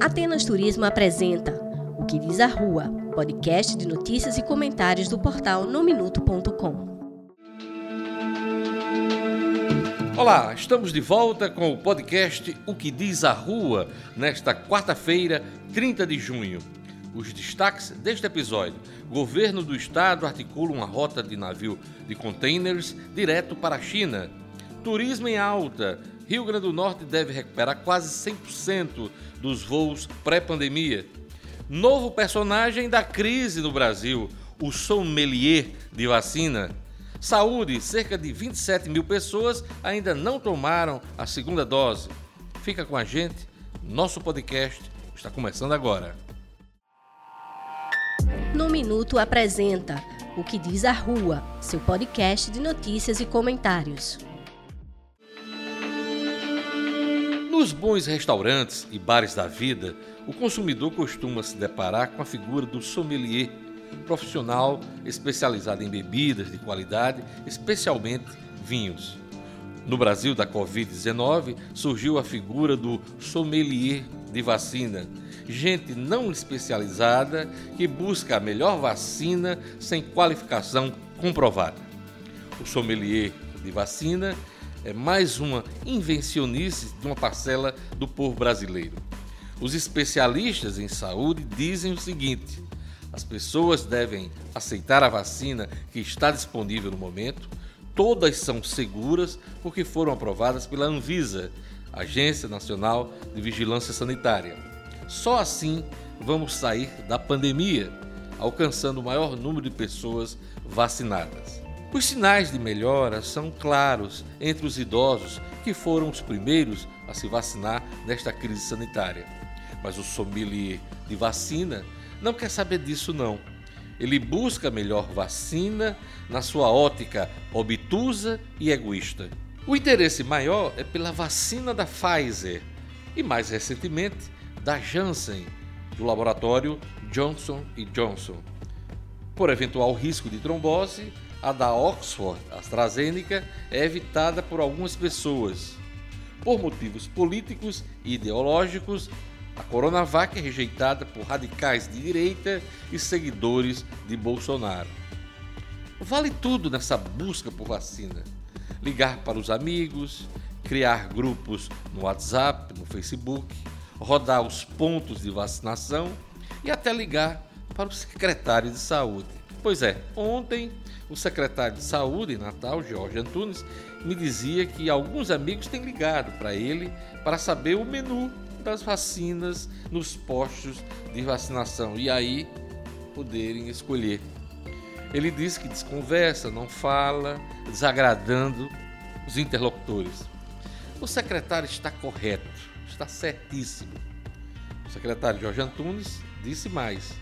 Atenas Turismo apresenta O que diz a Rua, podcast de notícias e comentários do portal nominuto.com. Olá, estamos de volta com o podcast O que diz a Rua, nesta quarta-feira, 30 de junho. Os destaques deste episódio: Governo do Estado articula uma rota de navio de containers direto para a China. Turismo em alta. Rio Grande do Norte deve recuperar quase 100% dos voos pré-pandemia. Novo personagem da crise no Brasil, o sommelier de vacina. Saúde, cerca de 27 mil pessoas ainda não tomaram a segunda dose. Fica com a gente, nosso podcast está começando agora. No Minuto apresenta O que diz a Rua, seu podcast de notícias e comentários. Nos bons restaurantes e bares da vida, o consumidor costuma se deparar com a figura do sommelier, profissional especializado em bebidas de qualidade, especialmente vinhos. No Brasil da Covid-19 surgiu a figura do sommelier de vacina, gente não especializada que busca a melhor vacina sem qualificação comprovada. O sommelier de vacina é mais uma invencionice de uma parcela do povo brasileiro. Os especialistas em saúde dizem o seguinte: as pessoas devem aceitar a vacina que está disponível no momento, todas são seguras porque foram aprovadas pela Anvisa, Agência Nacional de Vigilância Sanitária. Só assim vamos sair da pandemia, alcançando o maior número de pessoas vacinadas. Os sinais de melhora são claros entre os idosos que foram os primeiros a se vacinar nesta crise sanitária. Mas o sommelier de vacina não quer saber disso não. Ele busca a melhor vacina na sua ótica obtusa e egoísta. O interesse maior é pela vacina da Pfizer e mais recentemente da Janssen, do laboratório Johnson Johnson. Por eventual risco de trombose, a da Oxford AstraZeneca é evitada por algumas pessoas. Por motivos políticos e ideológicos, a Coronavac é rejeitada por radicais de direita e seguidores de Bolsonaro. Vale tudo nessa busca por vacina. Ligar para os amigos, criar grupos no WhatsApp, no Facebook, rodar os pontos de vacinação e até ligar para o secretário de saúde. Pois é, ontem o secretário de saúde em Natal, Jorge Antunes, me dizia que alguns amigos têm ligado para ele para saber o menu das vacinas nos postos de vacinação e aí poderem escolher. Ele disse que desconversa, não fala, desagradando os interlocutores. O secretário está correto está certíssimo. O secretário Jorge Antunes disse mais: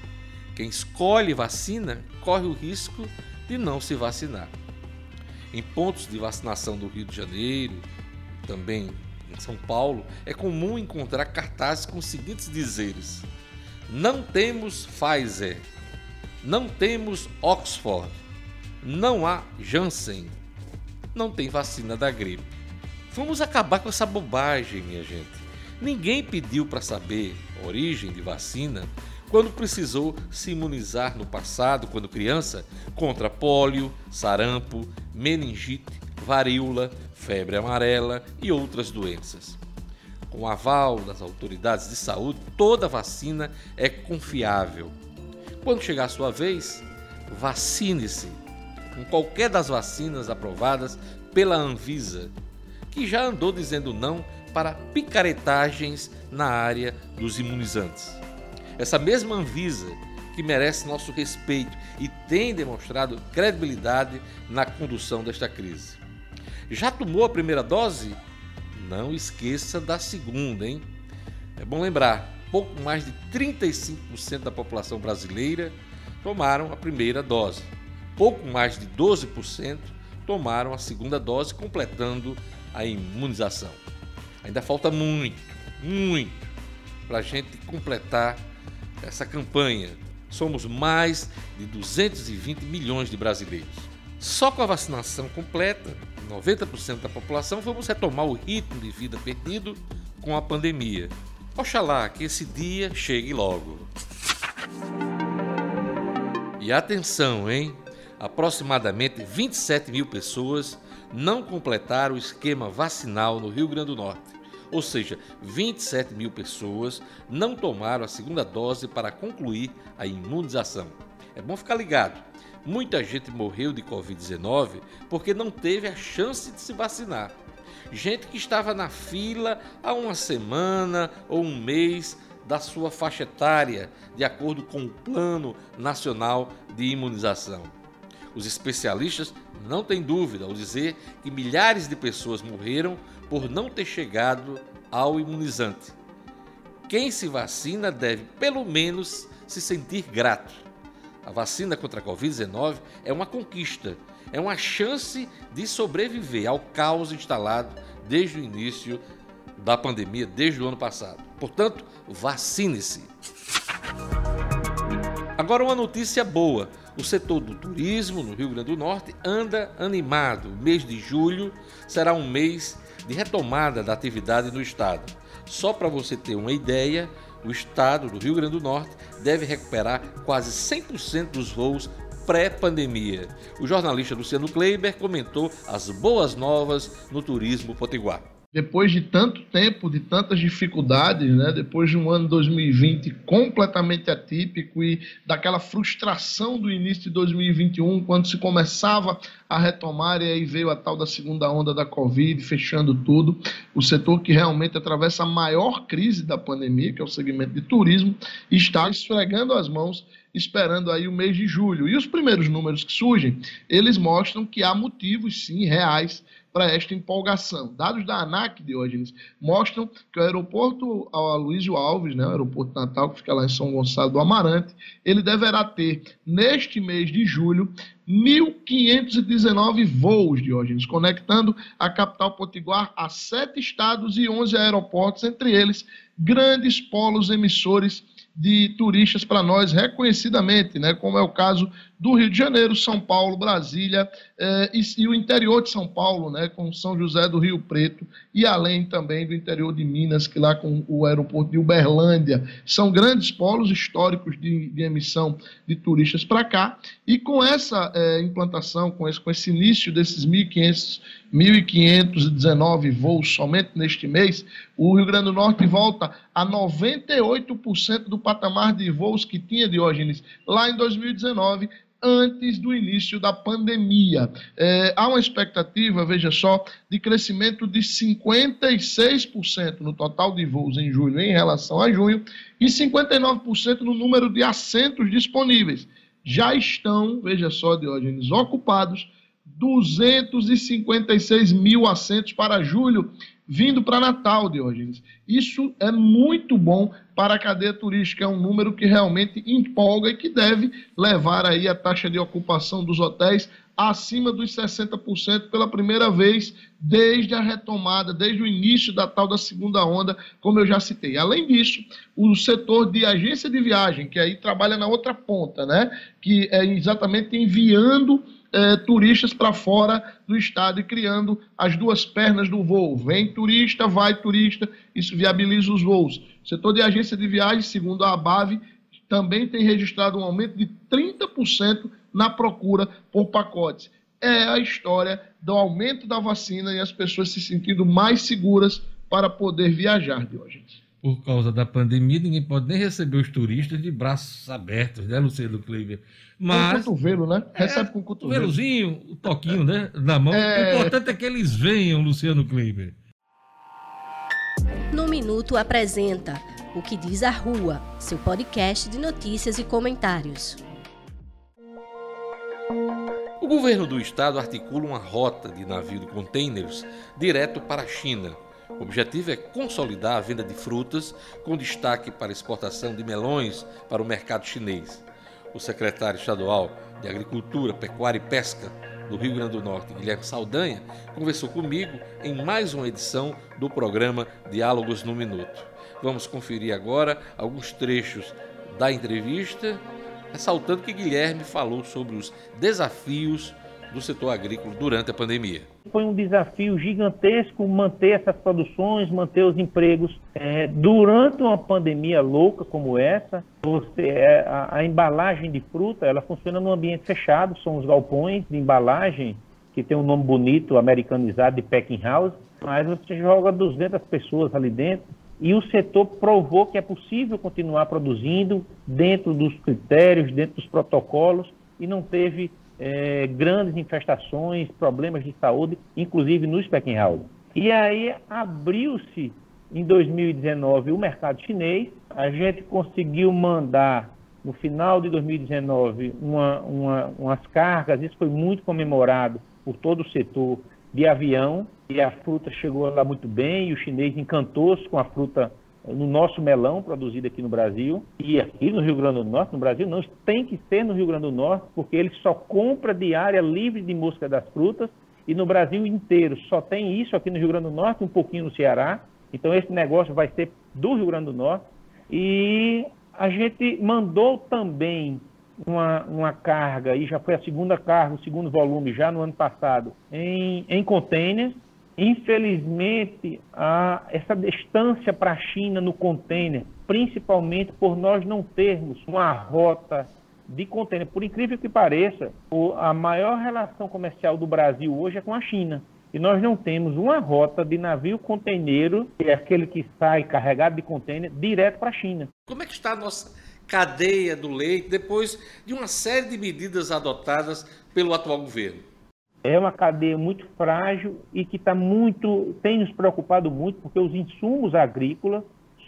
quem escolhe vacina corre o risco de não se vacinar. Em pontos de vacinação do Rio de Janeiro, também em São Paulo, é comum encontrar cartazes com os seguintes dizeres: Não temos Pfizer, não temos Oxford, não há Janssen, não tem vacina da gripe. Vamos acabar com essa bobagem, minha gente. Ninguém pediu para saber origem de vacina quando precisou se imunizar no passado, quando criança, contra pólio, sarampo, meningite, varíola, febre amarela e outras doenças. Com o aval das autoridades de saúde, toda vacina é confiável. Quando chegar a sua vez, vacine-se com qualquer das vacinas aprovadas pela Anvisa, que já andou dizendo não para picaretagens na área dos imunizantes. Essa mesma Anvisa, que merece nosso respeito e tem demonstrado credibilidade na condução desta crise. Já tomou a primeira dose? Não esqueça da segunda, hein? É bom lembrar, pouco mais de 35% da população brasileira tomaram a primeira dose. Pouco mais de 12% tomaram a segunda dose, completando a imunização. Ainda falta muito, muito para a gente completar essa campanha. Somos mais de 220 milhões de brasileiros. Só com a vacinação completa, 90% da população, vamos retomar o ritmo de vida perdido com a pandemia. Oxalá que esse dia chegue logo. E atenção, hein? Aproximadamente 27 mil pessoas não completaram o esquema vacinal no Rio Grande do Norte. Ou seja, 27 mil pessoas não tomaram a segunda dose para concluir a imunização. É bom ficar ligado. Muita gente morreu de Covid-19 porque não teve a chance de se vacinar. Gente que estava na fila há uma semana ou um mês da sua faixa etária, de acordo com o Plano Nacional de Imunização. Os especialistas não têm dúvida ao dizer que milhares de pessoas morreram por não ter chegado ao imunizante. Quem se vacina deve, pelo menos, se sentir grato. A vacina contra a Covid-19 é uma conquista, é uma chance de sobreviver ao caos instalado desde o início da pandemia, desde o ano passado. Portanto, vacine-se. Agora, uma notícia boa o setor do turismo no Rio Grande do Norte anda animado. O mês de julho será um mês de retomada da atividade no estado. Só para você ter uma ideia, o estado do Rio Grande do Norte deve recuperar quase 100% dos voos pré-pandemia. O jornalista Luciano Kleiber comentou as boas novas no turismo potiguar depois de tanto tempo, de tantas dificuldades, né, depois de um ano 2020 completamente atípico e daquela frustração do início de 2021, quando se começava a retomar e aí veio a tal da segunda onda da Covid, fechando tudo, o setor que realmente atravessa a maior crise da pandemia, que é o segmento de turismo, está esfregando as mãos esperando aí o mês de julho. E os primeiros números que surgem, eles mostram que há motivos sim reais para esta empolgação. Dados da ANAC, Diógenes, mostram que o aeroporto Aloysio Alves, né, o aeroporto Natal, que fica lá em São Gonçalo do Amarante, ele deverá ter, neste mês de julho, 1.519 voos, Diógenes, conectando a capital potiguar a sete estados e 11 aeroportos, entre eles grandes polos emissores de turistas para nós reconhecidamente, né, como é o caso do Rio de Janeiro, São Paulo, Brasília eh, e, e, o interior de São Paulo, né, com São José do Rio Preto e além também do interior de Minas, que lá com o aeroporto de Uberlândia. São grandes polos históricos de, de emissão de turistas para cá e com essa eh, implantação, com esse, com esse início desses 1.500 1.519 voos somente neste mês, o Rio Grande do Norte volta a 98% do patamar de voos que tinha Diógenes lá em 2019, antes do início da pandemia. É, há uma expectativa, veja só, de crescimento de 56% no total de voos em julho em relação a junho e 59% no número de assentos disponíveis. Já estão, veja só, Diógenes, ocupados 256 mil assentos para julho, vindo para Natal, Diógenes. Isso é muito bom para a cadeia turística, é um número que realmente empolga e que deve levar aí a taxa de ocupação dos hotéis acima dos 60% pela primeira vez desde a retomada, desde o início da tal da segunda onda, como eu já citei. Além disso, o setor de agência de viagem, que aí trabalha na outra ponta, né, que é exatamente enviando é, turistas para fora do estado e criando as duas pernas do voo. Vem turista, vai turista, isso viabiliza os voos. O setor de agência de viagem, segundo a ABAV, também tem registrado um aumento de 30% na procura por pacotes. É a história do aumento da vacina e as pessoas se sentindo mais seguras para poder viajar, de hoje por causa da pandemia, ninguém pode nem receber os turistas de braços abertos, né, Luciano Kleiber? Mas. Com cotovelo, né? É, Recebe com cotovelo. Cotovelozinho, o toquinho, né? Na mão. É... O importante é que eles venham, Luciano Kleiber. No Minuto apresenta O que Diz a Rua, seu podcast de notícias e comentários. O governo do estado articula uma rota de navio de contêineres direto para a China o objetivo é consolidar a venda de frutas, com destaque para a exportação de melões para o mercado chinês. O secretário estadual de Agricultura, Pecuária e Pesca do Rio Grande do Norte, Guilherme Saldanha, conversou comigo em mais uma edição do programa Diálogos no Minuto. Vamos conferir agora alguns trechos da entrevista, ressaltando que Guilherme falou sobre os desafios do setor agrícola durante a pandemia. Foi um desafio gigantesco manter essas produções, manter os empregos. É, durante uma pandemia louca como essa, você, é, a, a embalagem de fruta ela funciona num ambiente fechado, são os galpões de embalagem que tem um nome bonito, americanizado de packing house, mas você joga 200 pessoas ali dentro e o setor provou que é possível continuar produzindo dentro dos critérios, dentro dos protocolos e não teve é, grandes infestações, problemas de saúde, inclusive nos packing house. E aí abriu-se em 2019 o mercado chinês, a gente conseguiu mandar no final de 2019 uma, uma, umas cargas, isso foi muito comemorado por todo o setor de avião, e a fruta chegou lá muito bem, e o chinês encantou-se com a fruta no nosso melão produzido aqui no Brasil, e aqui no Rio Grande do Norte, no Brasil não, tem que ser no Rio Grande do Norte, porque ele só compra de área livre de mosca das frutas, e no Brasil inteiro. Só tem isso aqui no Rio Grande do Norte, um pouquinho no Ceará, então esse negócio vai ser do Rio Grande do Norte, e a gente mandou também uma, uma carga, e já foi a segunda carga, o segundo volume, já no ano passado, em, em container. Infelizmente, a, essa distância para a China no container, principalmente por nós não termos uma rota de container, por incrível que pareça, a maior relação comercial do Brasil hoje é com a China. E nós não temos uma rota de navio conteneiro, que é aquele que sai carregado de container, direto para a China. Como é que está a nossa cadeia do leite depois de uma série de medidas adotadas pelo atual governo? É uma cadeia muito frágil e que está muito, tem nos preocupado muito, porque os insumos agrícolas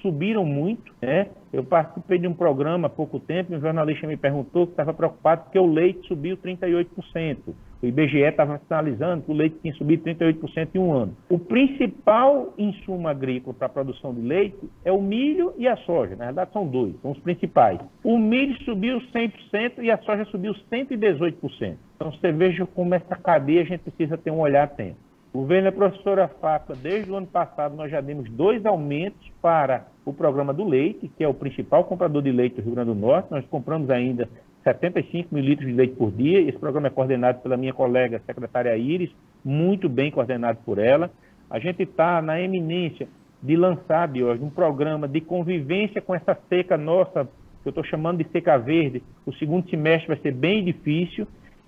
subiram muito. Né? Eu participei de um programa há pouco tempo um jornalista me perguntou que estava preocupado porque o leite subiu 38%. O IBGE estava sinalizando que o leite tinha subido 38% em um ano. O principal insumo agrícola para a produção de leite é o milho e a soja. Na verdade, são dois, são os principais. O milho subiu 100% e a soja subiu 118%. Então, você veja como essa cadeia a gente precisa ter um olhar atento. Governo da professora Fátima, desde o ano passado, nós já demos dois aumentos para o programa do leite, que é o principal comprador de leite do Rio Grande do Norte. Nós compramos ainda 75 mil litros de leite por dia. Esse programa é coordenado pela minha colega secretária Iris, muito bem coordenado por ela. A gente está na eminência de lançar, hoje um programa de convivência com essa seca nossa, que eu estou chamando de seca verde. O segundo semestre vai ser bem difícil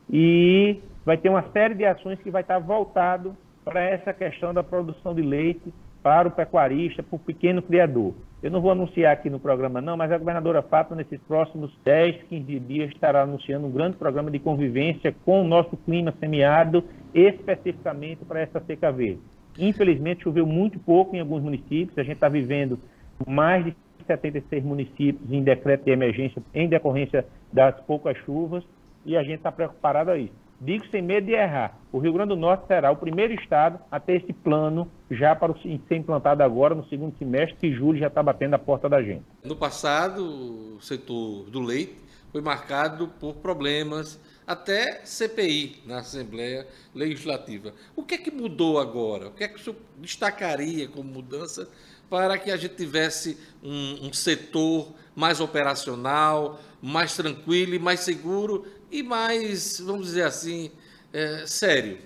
e vai ter uma série de ações que vai estar voltado para essa questão da produção de leite para o pecuarista, para o pequeno criador. Eu não vou anunciar aqui no programa não, mas a governadora Fátima, nesses próximos 10, 15 dias, estará anunciando um grande programa de convivência com o nosso clima semiárido, especificamente para essa seca verde. Infelizmente, choveu muito pouco em alguns municípios, a gente está vivendo mais de 76 municípios em decreto de emergência em decorrência das poucas chuvas, e a gente está preocupado a isso. Digo sem medo de errar, o Rio Grande do Norte será o primeiro estado a ter esse plano já para ser implantado agora no segundo semestre, que julho já está batendo a porta da gente. No passado, o setor do leite foi marcado por problemas, até CPI na Assembleia Legislativa. O que é que mudou agora? O que é que o senhor destacaria como mudança para que a gente tivesse um, um setor mais operacional, mais tranquilo e mais seguro e mais, vamos dizer assim, é, sério?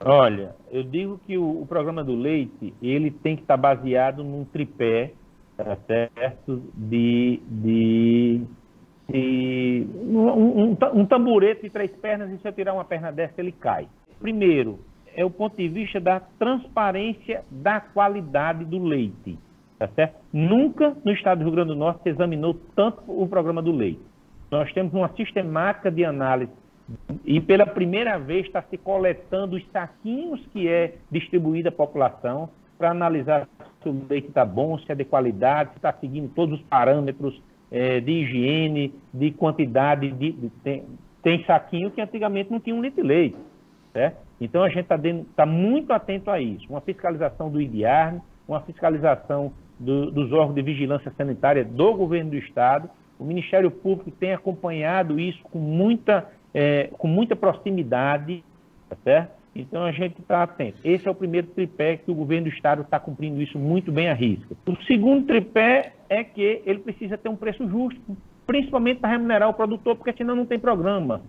Olha, eu digo que o, o, programa do leite ele tem que estar baseado num tripé, tá certo? De, de, de um, um, um tamborete de três pernas e se eu tirar uma perna dessa ele cai. Primeiro, é o ponto de vista da transparência da qualidade do leite. Tá certo? Nunca no estado do Rio Grande do Norte se examinou tanto o programa do leite. Nós temos uma sistemática de análise e pela primeira vez está se coletando os saquinhos que é distribuída à população para analisar se o leite está bom, se é de qualidade, se está seguindo todos os parâmetros é, de higiene, de quantidade. De, de tem, tem, saquinho que antigamente não tinha um litro de leite. Certo? Então a gente está tá muito atento a isso. Uma fiscalização do IDIARN, uma fiscalização do, dos órgãos de vigilância sanitária do governo do Estado o Ministério Público tem acompanhado isso com muita, é, com muita proximidade, tá certo? Então a gente está atento. Esse é o primeiro tripé que o governo do Estado está cumprindo isso muito bem à risca. O segundo tripé é que ele precisa ter um preço justo, principalmente para remunerar o produtor, porque senão não tem programa.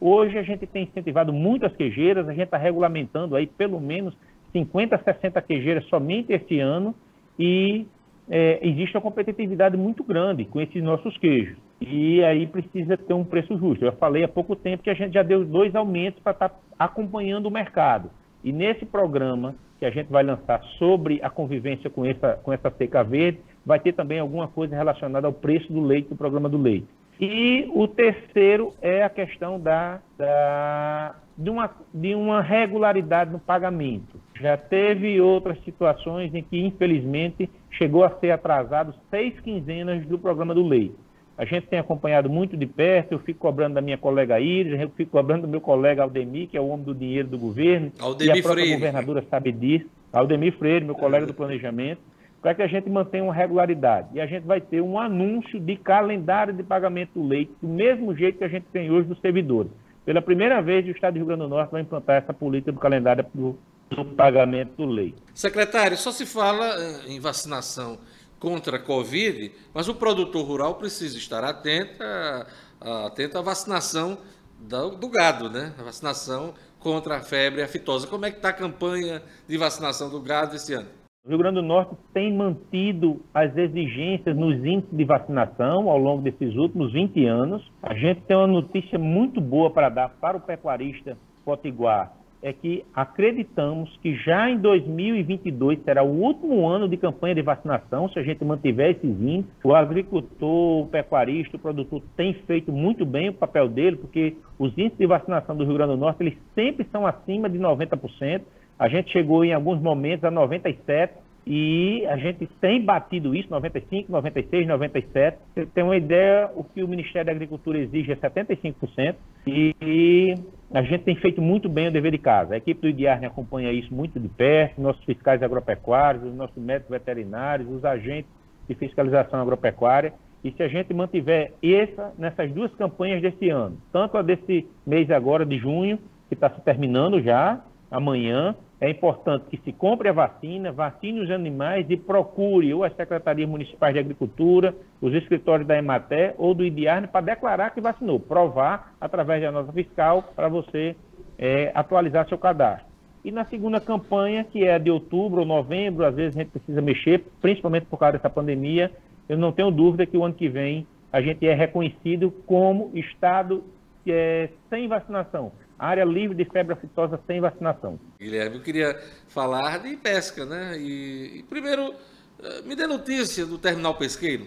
Hoje a gente tem incentivado muitas queijeiras, a gente está regulamentando aí pelo menos 50, 60 queijeiras somente esse ano e é, existe uma competitividade muito grande com esses nossos queijos. E aí precisa ter um preço justo. Eu falei há pouco tempo que a gente já deu dois aumentos para estar tá acompanhando o mercado. E nesse programa que a gente vai lançar sobre a convivência com essa, com essa seca verde, vai ter também alguma coisa relacionada ao preço do leite, do programa do leite. E o terceiro é a questão da, da, de, uma, de uma regularidade no pagamento. Já teve outras situações em que, infelizmente, chegou a ser atrasado seis quinzenas do programa do leite. A gente tem acompanhado muito de perto, eu fico cobrando da minha colega Iris, eu fico cobrando do meu colega Aldemir, que é o homem do dinheiro do governo, Aldemir e a própria Freire. governadora sabe disso, Aldemir Freire, meu colega do planejamento, para que a gente mantenha uma regularidade. E a gente vai ter um anúncio de calendário de pagamento do leite, do mesmo jeito que a gente tem hoje dos servidores. Pela primeira vez, o Estado do Rio Grande do Norte vai implantar essa política do calendário do, do pagamento do leite. Secretário, só se fala eh, em vacinação contra a Covid, mas o produtor rural precisa estar atento, a, atento à vacinação do, do, gado, né? A vacinação contra a febre aftosa. Como é que está a campanha de vacinação do gado esse ano? O Rio Grande do Norte tem mantido as exigências nos índices de vacinação ao longo desses últimos 20 anos. A gente tem uma notícia muito boa para dar para o pecuarista potiguar é que acreditamos que já em 2022 será o último ano de campanha de vacinação, se a gente mantiver esses índices. O agricultor, o pecuarista, o produtor tem feito muito bem o papel dele, porque os índices de vacinação do Rio Grande do Norte, eles sempre são acima de 90%. A gente chegou em alguns momentos a 97%, e a gente tem batido isso, 95, 96, 97. Você tem uma ideia, o que o Ministério da Agricultura exige é 75%. E, a gente tem feito muito bem o dever de casa. A equipe do IDIARNE acompanha isso muito de perto, nossos fiscais agropecuários, os nossos médicos veterinários, os agentes de fiscalização agropecuária. E se a gente mantiver essa nessas duas campanhas desse ano, tanto a desse mês agora de junho, que está se terminando já, amanhã, é importante que se compre a vacina, vacine os animais e procure ou as secretarias municipais de agricultura, os escritórios da Ematé ou do IDIARNE para declarar que vacinou, provar através da nota fiscal para você é, atualizar seu cadastro. E na segunda campanha, que é de outubro ou novembro, às vezes a gente precisa mexer, principalmente por causa dessa pandemia, eu não tenho dúvida que o ano que vem a gente é reconhecido como estado é, sem vacinação área livre de febre aftosa sem vacinação. Guilherme, eu queria falar de pesca, né? E, e primeiro, eh, me dê notícia do terminal pesqueiro.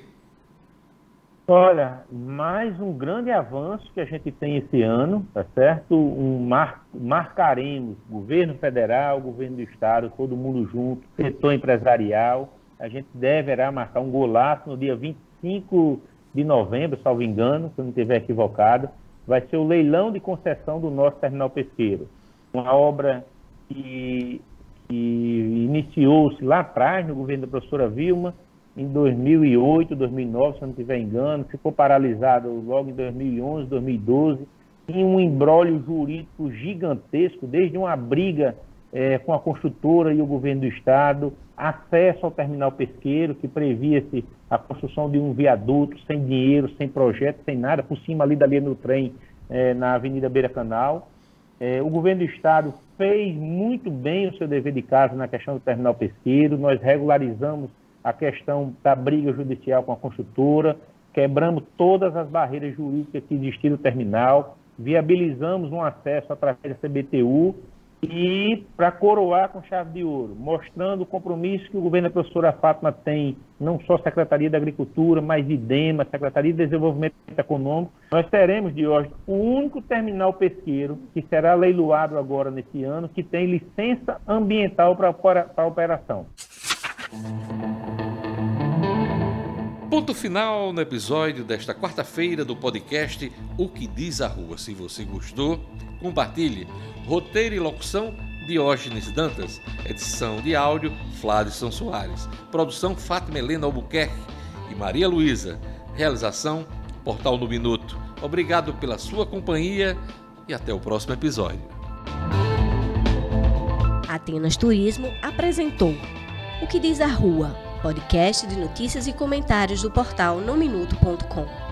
Olha, mais um grande avanço que a gente tem esse ano, tá certo? Um mar, marcaremos governo federal, governo do estado, todo mundo junto, setor empresarial. A gente deverá marcar um golaço no dia 25 de novembro, salvo engano, se eu não estiver equivocado vai ser o leilão de concessão do nosso terminal pesqueiro. Uma obra que, que iniciou-se lá atrás, no governo da professora Vilma, em 2008, 2009, se eu não estiver engano, ficou paralisado logo em 2011, 2012, em um embrólio jurídico gigantesco, desde uma briga é, com a construtora e o governo do estado, acesso ao terminal pesqueiro, que previa-se a construção de um viaduto sem dinheiro, sem projeto, sem nada, por cima ali da linha do trem, é, na Avenida Beira Canal. É, o governo do estado fez muito bem o seu dever de casa na questão do terminal pesqueiro, nós regularizamos a questão da briga judicial com a construtora, quebramos todas as barreiras jurídicas que existiam no terminal, viabilizamos um acesso através da CBTU e para coroar com chave de ouro, mostrando o compromisso que o governo da professora Fátima tem, não só Secretaria da Agricultura, mas IDEMA, Secretaria de Desenvolvimento Econômico, nós teremos de hoje o único terminal pesqueiro que será leiloado agora nesse ano, que tem licença ambiental para operação. Ponto final no episódio desta quarta-feira do podcast O que Diz a Rua. Se você gostou, compartilhe. Roteiro e locução Diógenes Dantas. Edição de áudio Fladson Soares. Produção Fátima Helena Albuquerque e Maria Luísa. Realização Portal no Minuto. Obrigado pela sua companhia e até o próximo episódio. Atenas Turismo apresentou O que diz a Rua podcast de notícias e comentários do portal nominuto.com.